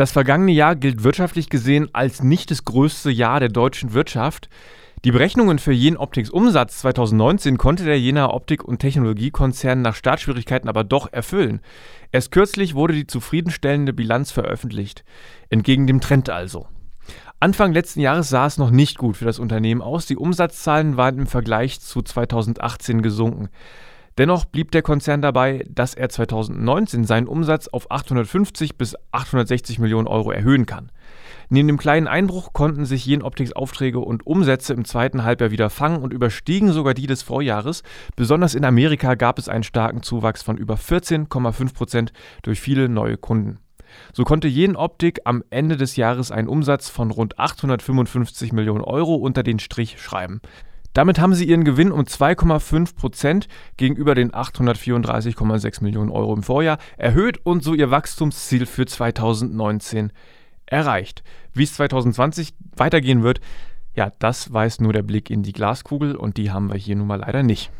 Das vergangene Jahr gilt wirtschaftlich gesehen als nicht das größte Jahr der deutschen Wirtschaft. Die Berechnungen für Jen Optics Umsatz 2019 konnte der Jenaer Optik- und Technologiekonzern nach Startschwierigkeiten aber doch erfüllen. Erst kürzlich wurde die zufriedenstellende Bilanz veröffentlicht. Entgegen dem Trend also. Anfang letzten Jahres sah es noch nicht gut für das Unternehmen aus. Die Umsatzzahlen waren im Vergleich zu 2018 gesunken. Dennoch blieb der Konzern dabei, dass er 2019 seinen Umsatz auf 850 bis 860 Millionen Euro erhöhen kann. Neben dem kleinen Einbruch konnten sich Jenoptics Aufträge und Umsätze im zweiten Halbjahr wieder fangen und überstiegen sogar die des Vorjahres. Besonders in Amerika gab es einen starken Zuwachs von über 14,5 Prozent durch viele neue Kunden. So konnte Jenoptik am Ende des Jahres einen Umsatz von rund 855 Millionen Euro unter den Strich schreiben. Damit haben sie ihren Gewinn um 2,5 Prozent gegenüber den 834,6 Millionen Euro im Vorjahr erhöht und so ihr Wachstumsziel für 2019 erreicht. Wie es 2020 weitergehen wird, ja, das weiß nur der Blick in die Glaskugel und die haben wir hier nun mal leider nicht.